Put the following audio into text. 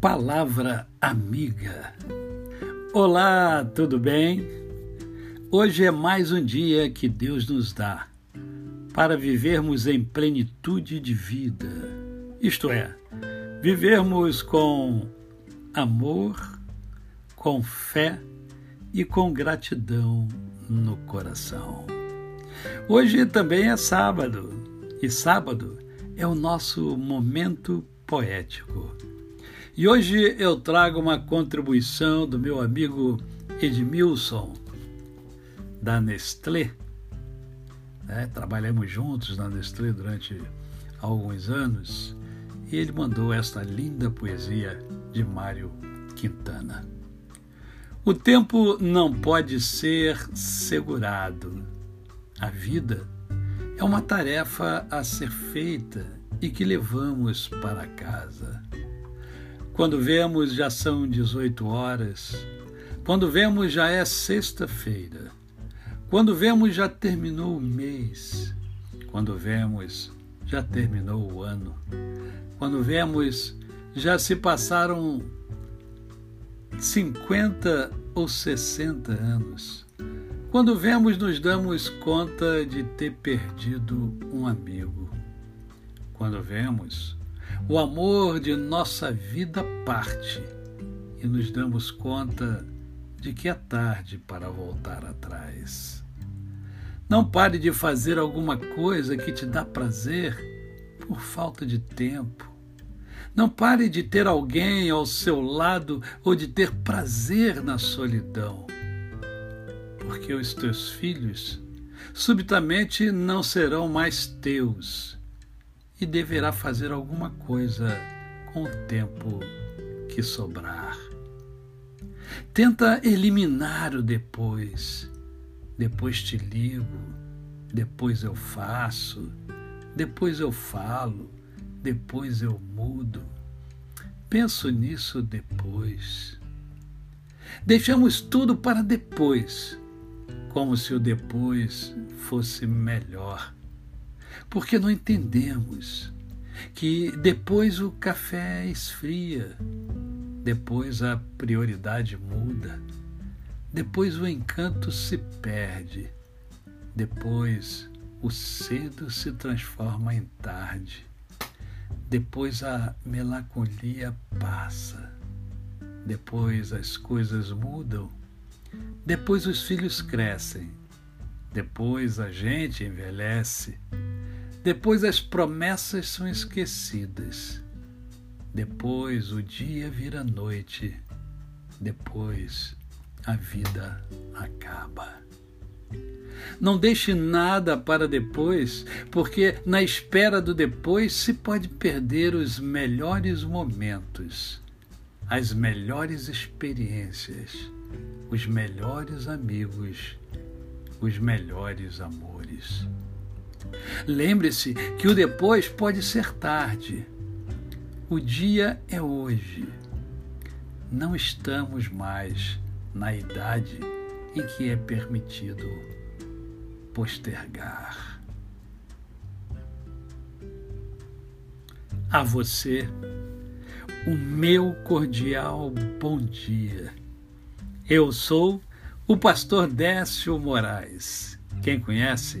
Palavra Amiga. Olá, tudo bem? Hoje é mais um dia que Deus nos dá para vivermos em plenitude de vida, isto é, vivermos com amor, com fé e com gratidão no coração. Hoje também é sábado e sábado é o nosso momento poético. E hoje eu trago uma contribuição do meu amigo Edmilson, da Nestlé. É, trabalhamos juntos na Nestlé durante alguns anos e ele mandou esta linda poesia de Mário Quintana. O tempo não pode ser segurado. A vida é uma tarefa a ser feita e que levamos para casa. Quando vemos, já são 18 horas. Quando vemos, já é sexta-feira. Quando vemos, já terminou o mês. Quando vemos, já terminou o ano. Quando vemos, já se passaram 50 ou 60 anos. Quando vemos, nos damos conta de ter perdido um amigo. Quando vemos, o amor de nossa vida parte e nos damos conta de que é tarde para voltar atrás. Não pare de fazer alguma coisa que te dá prazer por falta de tempo. Não pare de ter alguém ao seu lado ou de ter prazer na solidão. Porque os teus filhos subitamente não serão mais teus e deverá fazer alguma coisa com o tempo que sobrar. Tenta eliminar o depois. Depois te ligo, depois eu faço, depois eu falo, depois eu mudo. Penso nisso depois. Deixamos tudo para depois, como se o depois fosse melhor porque não entendemos que depois o café esfria, depois a prioridade muda, depois o encanto se perde, depois o cedo se transforma em tarde, depois a melancolia passa, depois as coisas mudam, depois os filhos crescem, depois a gente envelhece depois as promessas são esquecidas. Depois o dia vira noite. Depois a vida acaba. Não deixe nada para depois, porque na espera do depois se pode perder os melhores momentos, as melhores experiências, os melhores amigos, os melhores amores. Lembre-se que o depois pode ser tarde. O dia é hoje. Não estamos mais na idade em que é permitido postergar. A você, o meu cordial bom dia. Eu sou o pastor Décio Moraes. Quem conhece,